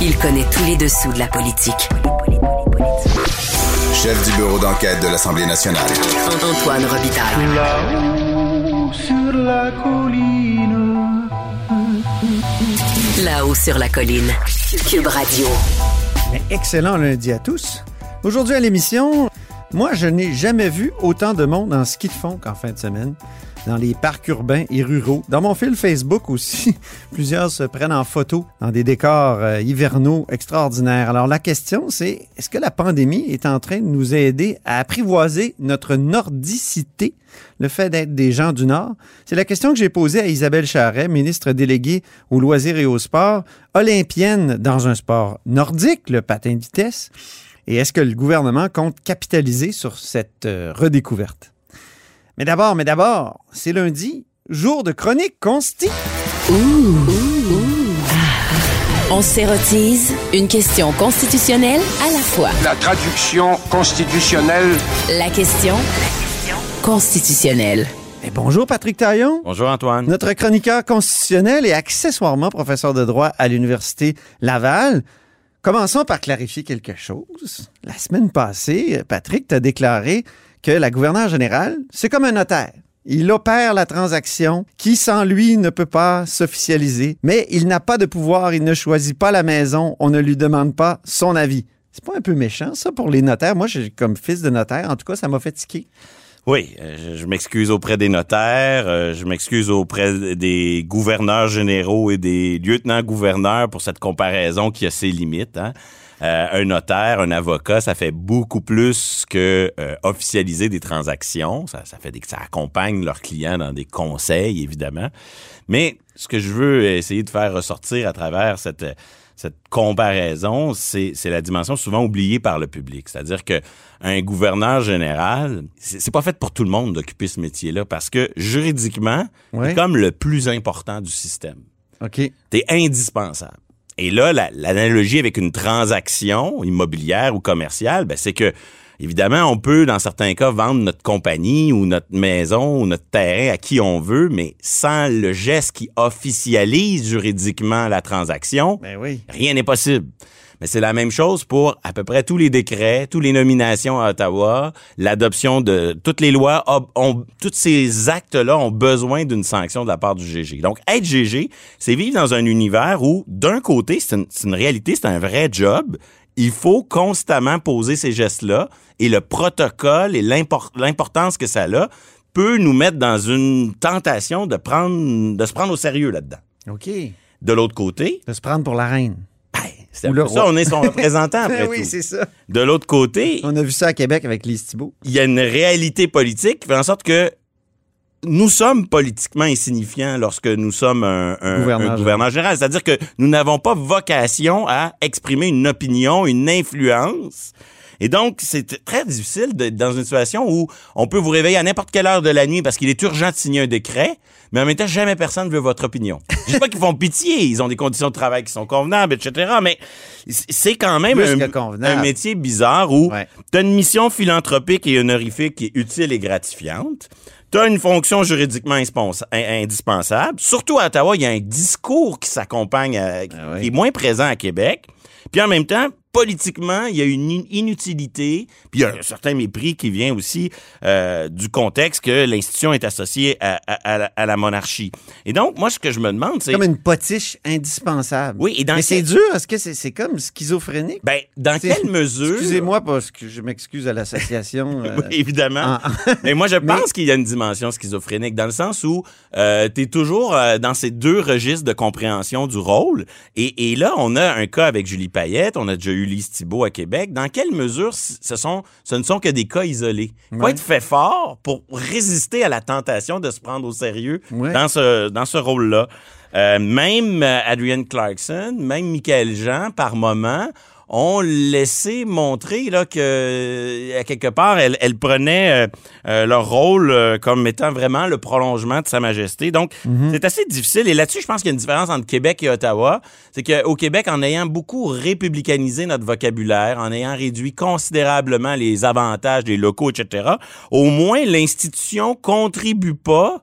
Il connaît tous les dessous de la politique. Chef du bureau d'enquête de l'Assemblée nationale. Antoine Robitaille. Là-haut sur la colline. Là-haut sur la colline. Cube Radio. Mais excellent lundi à tous. Aujourd'hui à l'émission, moi je n'ai jamais vu autant de monde en ski de fond qu'en fin de semaine dans les parcs urbains et ruraux. Dans mon fil Facebook aussi, plusieurs se prennent en photo dans des décors euh, hivernaux extraordinaires. Alors la question c'est, est-ce que la pandémie est en train de nous aider à apprivoiser notre nordicité, le fait d'être des gens du Nord? C'est la question que j'ai posée à Isabelle Charret, ministre déléguée aux loisirs et aux sports, olympienne dans un sport nordique, le patin de vitesse. Et est-ce que le gouvernement compte capitaliser sur cette euh, redécouverte? Mais d'abord, mais d'abord, c'est lundi, jour de chronique consti. On s'érotise une question constitutionnelle à la fois. La traduction constitutionnelle. La question constitutionnelle. Et bonjour Patrick Taillon. Bonjour Antoine. Notre chroniqueur constitutionnel et accessoirement professeur de droit à l'Université Laval. Commençons par clarifier quelque chose. La semaine passée, Patrick t'a déclaré que la gouverneure générale, c'est comme un notaire. Il opère la transaction qui, sans lui, ne peut pas s'officialiser. Mais il n'a pas de pouvoir, il ne choisit pas la maison, on ne lui demande pas son avis. C'est pas un peu méchant, ça, pour les notaires? Moi, comme fils de notaire, en tout cas, ça m'a fait tiquer. Oui, euh, je, je m'excuse auprès des notaires, euh, je m'excuse auprès des gouverneurs généraux et des lieutenants-gouverneurs pour cette comparaison qui a ses limites. hein. Euh, un notaire, un avocat, ça fait beaucoup plus que euh, officialiser des transactions. Ça, ça fait des, ça accompagne leurs clients dans des conseils, évidemment. Mais ce que je veux essayer de faire ressortir à travers cette cette comparaison, c'est la dimension souvent oubliée par le public. C'est-à-dire que un gouverneur général, c'est c'est pas fait pour tout le monde d'occuper ce métier-là parce que juridiquement, Ouais. c'est comme le plus important du système. OK. T'es indispensable. Et là, la- l'analogie avec une transaction immobilière ou commerciale, ben, c'est que Évidemment, on peut, dans certains cas, vendre notre compagnie ou notre maison ou notre terrain à qui on veut, mais sans le geste qui officialise juridiquement la transaction, Ben oui. rien n'est possible. Mais c'est la même chose pour à peu près tous les décrets, toutes les nominations à Ottawa, l'adoption de toutes les lois, ont- tous ces actes-là ont besoin d'une sanction de la part du GG. Donc, être GG, c'est vivre dans un univers où, d'un côté, c'est une, une réalité, c'est un vrai job. Il faut constamment poser ces gestes-là et le protocole et l'impor- l'importance que ça a peut nous mettre dans une tentation de prendre, de se prendre au sérieux là-dedans. OK. De l'autre côté, De se prendre pour la reine. Ben, c'est ça, on est son représentant après oui, c'est ça. De l'autre côté, On a vu ça à Québec avec Lise Thibault. il y a une réalité politique qui fait en sorte que nous sommes politiquement insignifiants lorsque nous sommes un, un- Gouverneur un gouverneur général. C'est-à-dire que nous n'avons pas vocation à exprimer une opinion, une influence. Et donc, c'est très difficile d'être dans une situation où on peut vous réveiller à n'importe quelle heure de la nuit parce qu'il est urgent de signer un décret, mais en même temps, jamais personne ne veut votre opinion. Je dis pas qu'ils font pitié, ils ont des conditions de travail qui sont convenables, etc., mais c'est quand même un, métier bizarre où Ouais. tu as une mission philanthropique et honorifique qui est utile et gratifiante. Tu as une fonction juridiquement indispensable. Surtout à Ottawa, il y a un discours qui s'accompagne, à- Ah oui. qui est moins présent à Québec. Puis en même temps, politiquement, il y a une in- inutilité, puis il y a un certain mépris qui vient aussi euh, du contexte que l'institution est associée à, à- à la, à la monarchie. Et donc, moi, ce que je me demande, c'est... Comme une potiche indispensable. Oui, et dans Mais c'est dur. Est-ce que c'est c'est comme schizophrénique? Ben, dans quelle mesure... Excusez-moi parce que je m'excuse à l'association. euh, Oui, évidemment. en- Mais moi, je Mais- pense qu'il y a une dimension schizophrénique dans le sens où euh, tu es toujours euh, dans ces deux registres de compréhension du rôle. Et, et là, on a un cas avec Julie Payette, on a déjà eu Lise Thibault à Québec. Dans quelle mesure ce, sont, ce ne sont que des cas isolés? Il faut Ouais. être fait fort pour résister à la tentation de se prendre au sérieux Ouais. dans ce, dans ce rôle-là. Euh, même euh, Adrienne Clarkson, même Michael Jean, par moment, ont laissé montrer là que à quelque part elle, elle prenait euh, euh, leur rôle euh, comme étant vraiment le prolongement de sa majesté. Donc c'est assez difficile et là-dessus je pense qu'il y a une différence entre Québec et Ottawa, c'est qu'au Québec en ayant beaucoup républicanisé notre vocabulaire, en ayant réduit considérablement les avantages des locaux etc. Au moins l'institution contribue pas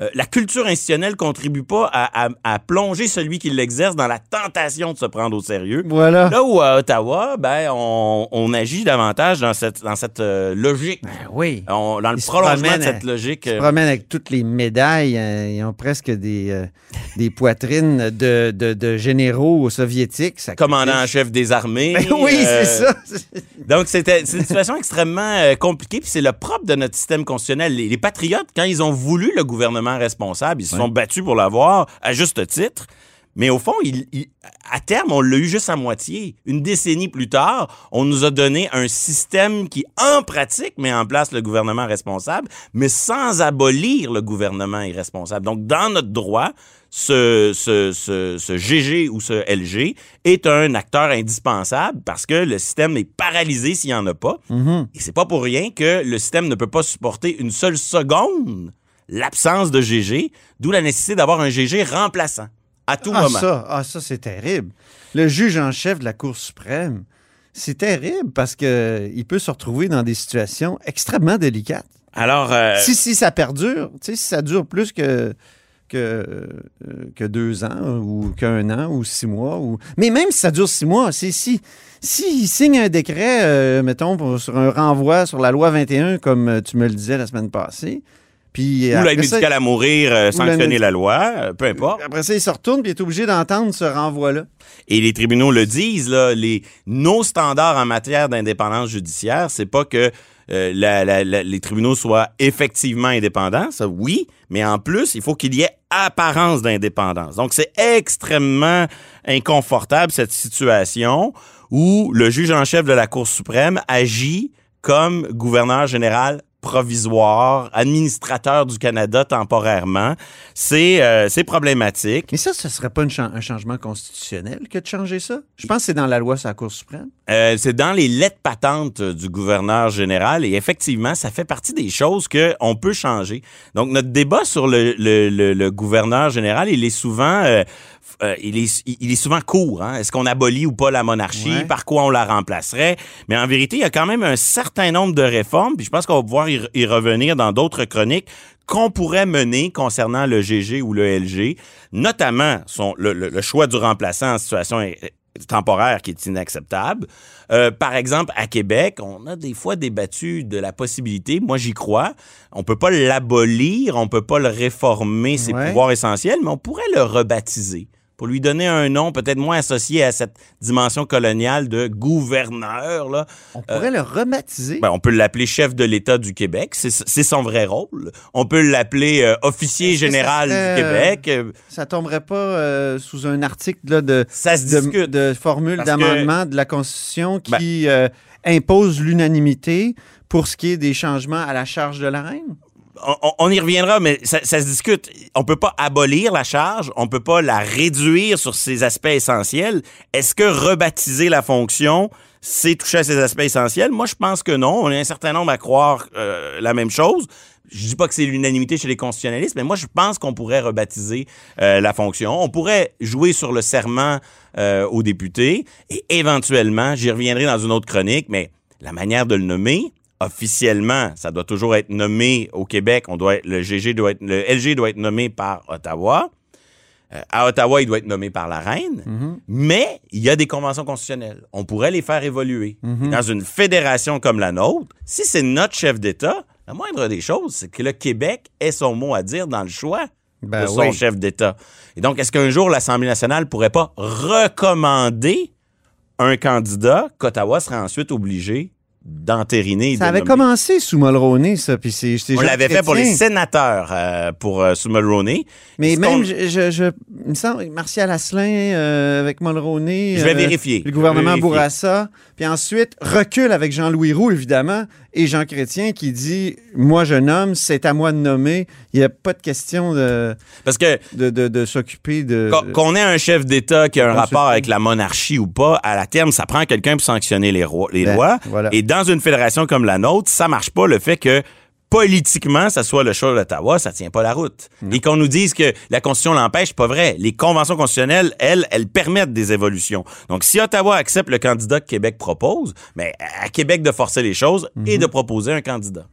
euh, la culture institutionnelle contribue pas à, à- à plonger celui qui l'exerce dans la tentation de se prendre au sérieux. Voilà. Là où à Ottawa, ben, on, on agit davantage dans cette, dans cette euh, logique. Ben oui. On- dans le Ils prolongement de cette logique. Ils se euh, promènent avec toutes les médailles. euh, ils ont presque des, des poitrines de, de, de généraux soviétiques. Ça commandant en chef des armées. Ben oui, c'est ça. Donc, c'était c'est une situation extrêmement compliquée, puis c'est le propre de notre système constitutionnel. Les, les patriotes, quand ils ont voulu le gouvernement responsable, ils se sont battus pour l'avoir à juste titre. Mais au fond, il- il- à terme, on l'a eu juste à moitié. Une décennie plus tard, on nous a donné un système qui, en pratique, met en place le gouvernement responsable, mais sans abolir le gouvernement irresponsable. Donc, dans notre droit, ce, ce, ce, ce GG ou ce LG est un acteur indispensable parce que le système est paralysé s'il n'y en a pas. Et c'est pas pour rien que le système ne peut pas supporter une seule seconde l'absence de GG, d'où la nécessité d'avoir un GG remplaçant à tout Ah, moment. ça, ah, ça c'est terrible. Le juge en chef de la Cour suprême, c'est terrible parce qu'il peut se retrouver dans des situations extrêmement délicates. Alors, euh, si, si ça perdure, tu sais, si ça dure plus que, que, euh, que deux ans ou qu'un an ou six mois. Ou... Mais même si ça dure six mois, c'est si. S'il signe un décret, euh, mettons, pour- sur un renvoi sur la loi 21, comme euh, tu me le disais la semaine passée, puis ou l'aide médicale à mourir, euh, sanctionner la loi, euh, peu importe. après ça, il se retourne puis il est obligé d'entendre ce renvoi-là. Et les tribunaux le disent, là, les, nos standards en matière d'indépendance judiciaire, c'est pas que euh, la- la- la- les tribunaux soient effectivement indépendants, ça oui, mais en plus, il faut qu'il y ait apparence d'indépendance. Donc, c'est extrêmement inconfortable, cette situation où le juge en chef de la Cour suprême agit comme gouverneur général provisoire, administrateur du Canada temporairement. C'est euh, c'est problématique. Mais ça, ce serait pas une un changement constitutionnel que de changer ça? Je pense que c'est dans la loi sur la Cour suprême. Euh, c'est dans les lettres patentes euh, du gouverneur général et effectivement, ça fait partie des choses qu'on peut changer. Donc, notre débat sur le, le- le- le gouverneur général, il est souvent... euh, euh, il, est, il est souvent court. Hein? Est-ce qu'on abolit ou pas la monarchie? Ouais. Par quoi on la remplacerait? Mais en vérité, il y a quand même un certain nombre de réformes, puis je pense qu'on va pouvoir y, y revenir dans d'autres chroniques, qu'on pourrait mener concernant le GG ou le LG, notamment son, le, le- le choix du remplaçant en situation euh, temporaire qui est inacceptable. Euh, par exemple, à Québec, on a des fois débattu de la possibilité, moi j'y crois, on peut pas l'abolir, on peut pas le réformer, ses Ouais. pouvoirs essentiels, mais on pourrait le rebaptiser pour lui donner un nom peut-être moins associé à cette dimension coloniale de gouverneur. Là. On pourrait le rebaptiser. Ben, on peut l'appeler chef de l'État du Québec, c'est son vrai rôle. On peut l'appeler euh, officier général serait, du euh, Québec. Euh, Ça tomberait pas euh, sous un article là, de, Ça se de, discute. de formule d'amendement de la Constitution qui euh, impose l'unanimité pour ce qui est des changements à la charge de la reine? On, y reviendra, mais ça, se discute. On peut pas abolir la charge, on peut pas la réduire sur ses aspects essentiels. Est-ce que rebaptiser la fonction, c'est toucher à ses aspects essentiels? Moi, je pense que non. On est un certain nombre à croire euh, la même chose. Je dis pas que c'est l'unanimité chez les constitutionnalistes, mais moi, je pense qu'on pourrait rebaptiser euh, la fonction. On pourrait jouer sur le serment euh, aux députés et éventuellement, j'y reviendrai dans une autre chronique, mais la manière de le nommer, officiellement, ça doit toujours être nommé au Québec. On doit le GG doit être, le LG doit être nommé par Ottawa. Euh, à Ottawa, il doit être nommé par la reine. Mais il y a des conventions constitutionnelles. On pourrait les faire évoluer. Dans une fédération comme la nôtre, si c'est notre chef d'État, la moindre des choses, c'est que le Québec ait son mot à dire dans le choix Ben de son oui. chef d'État. Et donc, est-ce qu'un jour, l'Assemblée nationale pourrait pas recommander un candidat qu'Ottawa serait ensuite obligé d'entériner Ça de avait nommer? commencé sous Mulroney, ça. Puis c'est, On l'avait fait pour les sénateurs euh, pour euh, sous Mulroney. Mais même, je, je, je- il me semble, Martial Asselin euh, avec Mulroney. Je vais vérifier. Le gouvernement. Bourassa. Puis ensuite, recule avec Jean-Louis Roux, évidemment, et Jean Chrétien qui dit Moi, je nomme, c'est à moi de nommer. Il n'y a pas de question de, Parce que de, de, de s'occuper de. qu'on- ait un chef d'État qui a un rapport avec la monarchie ou pas, à la terme, ça prend quelqu'un pour sanctionner les, rois- les Ben, lois. voilà. Et dans une fédération comme la nôtre, ça marche pas le fait que politiquement, ça soit le choix d'Ottawa, ça tient pas la route. Et qu'on nous dise que la Constitution l'empêche, pas vrai. Les conventions constitutionnelles, elles, elles permettent des évolutions. Donc, si Ottawa accepte le candidat que Québec propose, mais à Québec de forcer les choses Mhm. et de proposer un candidat.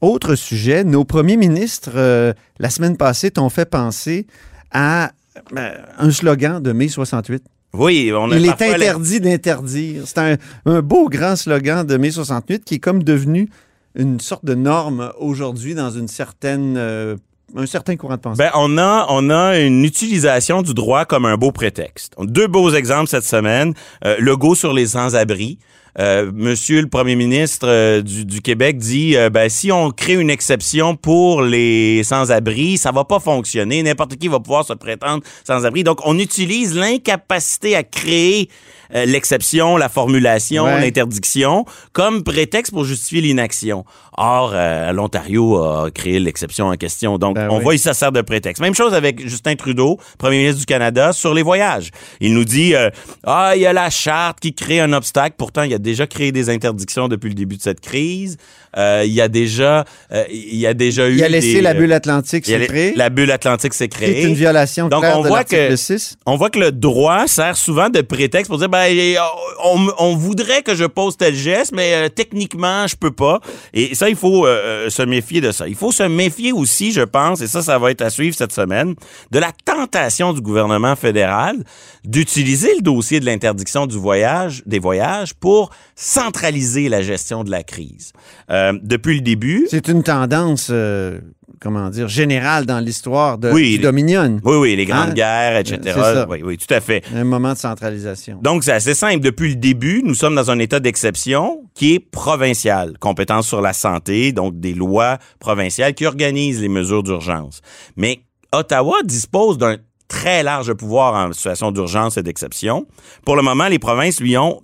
Autre sujet, nos premiers ministres, euh, la semaine passée, t'ont fait penser à euh, un slogan de mai 68. Oui, on a Il est interdit d'interdire. C'est un, un beau grand slogan de mai 68 qui est comme devenu une sorte de norme aujourd'hui dans une certaine, euh, un certain courant de pensée? Ben, on a, on a une utilisation du droit comme un beau prétexte. Deux beaux exemples cette semaine. Euh, Legault sur les sans-abri. Euh, Monsieur le Premier ministre euh, du, du Québec dit ben, si on crée une exception pour les sans-abri, ça va pas fonctionner. N'importe qui va pouvoir se prétendre sans-abri. Donc, on utilise l'incapacité à créer euh, l'exception, la formulation, Ouais. l'interdiction comme prétexte pour justifier l'inaction. Or, euh, l'Ontario a créé l'exception en question. Donc, Ben on oui. voit, il se sert de prétexte. Même chose avec Justin Trudeau, premier ministre du Canada, sur les voyages. Il nous dit, euh, ah, il y a la charte qui crée un obstacle. Pourtant, il a déjà créé des interdictions depuis le début de cette crise. Euh, il y a déjà, il y a déjà eu il a laissé des, la bulle atlantique il y a se les- créer. La bulle atlantique s'est créée. une violation Donc, on de voit que- 6. On voit que le droit sert souvent de prétexte pour dire ben eh, on, on voudrait que je pose tel geste mais euh, techniquement je peux pas et ça il faut euh, euh, se méfier de ça. Il faut se méfier aussi je pense et ça ça va être à suivre cette semaine de la tentation du gouvernement fédéral d'utiliser le dossier de l'interdiction du voyage des voyages pour centraliser la gestion de la crise. Euh, depuis le début C'est une tendance, euh, comment dire, générale dans l'histoire de, Oui, du Dominion. oui oui les grandes Hein? guerres etc. Oui oui tout à fait. Un moment de centralisation. Donc, c'est assez simple. Depuis le début, nous sommes dans un état d'exception qui est provincial. Compétence sur la santé, donc des lois provinciales qui organisent les mesures d'urgence. Mais Ottawa dispose d'un très large pouvoir en situation d'urgence et d'exception. Pour le moment, les provinces lui ont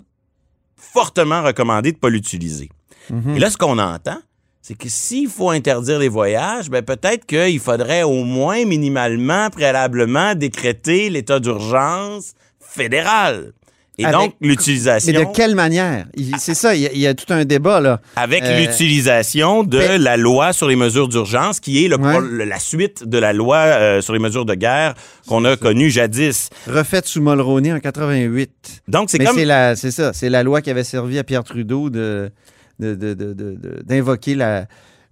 fortement recommandé de ne pas l'utiliser. Mhm. Et là, ce qu'on entend, c'est que s'il faut interdire les voyages, ben peut-être qu'il faudrait au moins minimalement, préalablement, décréter l'état d'urgence fédéral. Et Avec- donc, Mais l'utilisation... de quelle manière? Il- C'est ça, il y, a, il y a tout un débat, là. Avec Euh, l'utilisation de mais- la loi sur les mesures d'urgence, qui est le, Ouais. le- la suite de la loi euh, sur les mesures de guerre qu'on a connue jadis. Refaite sous Mulroney en 88. Donc, c'est Mais comme... c'est ça, c'est la loi qui avait servi à Pierre Trudeau de, d'invoquer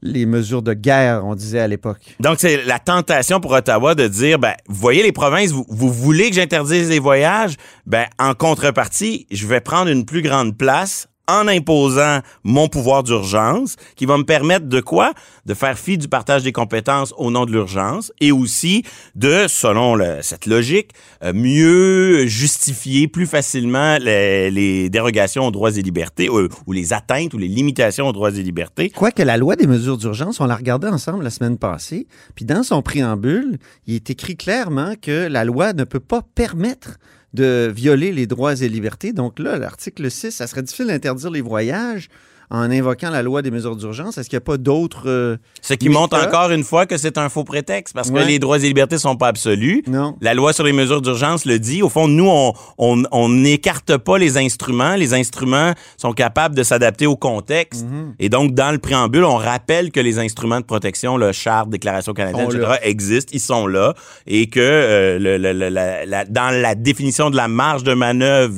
les mesures de guerre, on disait à l'époque. Donc, c'est la tentation pour Ottawa de dire, ben, vous voyez les provinces, vous, vous voulez que j'interdise les voyages? Ben, en contrepartie, je vais prendre une plus grande place en imposant mon pouvoir d'urgence, qui va me permettre de quoi? De faire fi du partage des compétences au nom de l'urgence et aussi de, selon cette logique, euh, mieux justifier plus facilement les, dérogations aux droits et libertés ou les atteintes ou les limitations aux droits et libertés. Quoique la loi des mesures d'urgence, on l'a regardée ensemble la semaine passée, puis dans son préambule, il est écrit clairement que la loi ne peut pas permettre de violer les droits et libertés. Donc là, l'article 6, ça serait difficile d'interdire les voyages en invoquant la loi des mesures d'urgence. Est-ce qu'il n'y a pas d'autres... euh, Ce qui montre encore une fois que c'est un faux prétexte parce que les droits et libertés sont pas absolus. Non. La loi sur les mesures d'urgence le dit. Au fond, nous, on on- on n'écarte pas les instruments. Les instruments sont capables de s'adapter au contexte. Mhm. Et donc, dans le préambule, on rappelle que les instruments de protection, le charte, déclaration canadienne, etc., là. existent. Ils sont là. Et que euh, le- le- le- la- la- dans la définition de la marge de manœuvre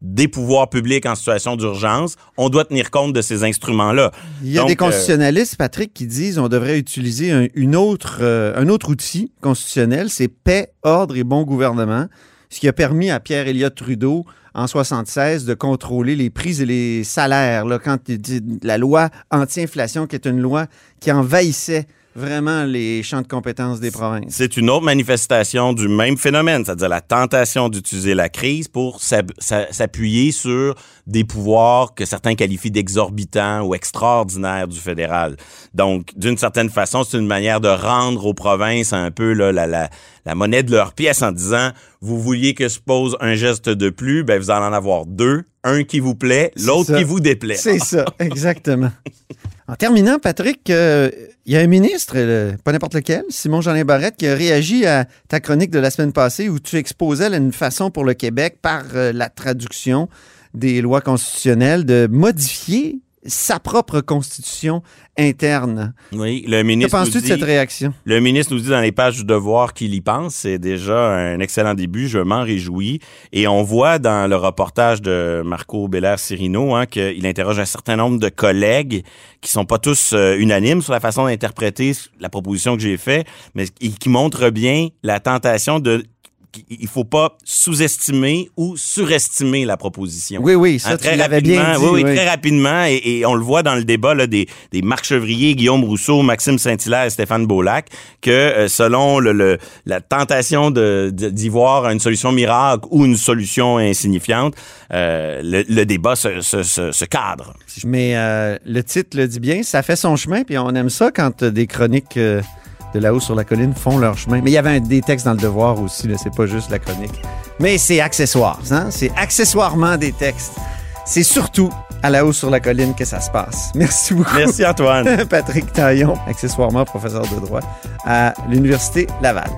des pouvoirs publics en situation d'urgence, on doit tenir compte de ces instruments-là. Il y a Donc, des euh, constitutionnalistes, Patrick, qui disent on devrait utiliser un, une autre, euh, un autre outil constitutionnel, c'est paix, ordre et bon gouvernement, ce qui a permis à Pierre Elliott Trudeau en 76 de contrôler les prix et les salaires. Là, quand il dit la loi anti-inflation, qui est une loi qui envahissait vraiment les champs de compétences des provinces. C'est une autre manifestation du même phénomène, c'est-à-dire la tentation d'utiliser la crise pour s'appuyer sur des pouvoirs que certains qualifient d'exorbitants ou extraordinaires du fédéral. Donc, d'une certaine façon, c'est une manière de rendre aux provinces un peu là, la, la, la monnaie de leur pièce en disant, vous vouliez que je pose un geste de plus, ben vous allez en avoir deux, un qui vous plaît, l'autre qui vous déplaît. C'est ça, exactement. En terminant, Patrick, euh, il y a un ministre, euh, pas n'importe lequel, Simon-Jeanin Barrette, qui a réagi à ta chronique de la semaine passée où tu exposais une façon pour le Québec, par euh, la traduction des lois constitutionnelles, de modifier sa propre constitution interne. Oui, le Que ministre. penses-tu nous de cette réaction? Le ministre nous dit dans les pages du devoir qu'il y pense. C'est déjà un excellent début. Je m'en réjouis. Et on voit dans le reportage de Marco Belair-Cirino hein, qu'il interroge un certain nombre de collègues qui sont pas tous euh, unanimes sur la façon d'interpréter la proposition que j'ai faite, mais qui qui montrent bien la tentation de il faut pas sous-estimer ou surestimer la proposition. Oui, oui, ça, Hein, tu l'avais bien rapidement, dit. Oui, oui, oui. très rapidement. Et, et on le voit dans le débat là, des, des Marc Chevrier, Guillaume Rousseau, Maxime Saint-Hilaire et Stéphane Beaulac, que euh, selon le, le- la tentation d'y voir une solution miracle ou une solution insignifiante, euh, le, le débat se, se- se- se cadre. si je- Mais euh, le titre le dit bien, ça fait son chemin, puis on aime ça quand des chroniques de là-haut sur la colline font leur chemin. Mais il y avait un- des textes dans le devoir aussi, là, c'est pas juste la chronique. Mais c'est accessoire, hein? c'est accessoirement des textes. C'est surtout à la haut sur la colline que ça se passe. Merci beaucoup. Merci Antoine. Patrick Taillon, accessoirement professeur de droit à l'Université Laval.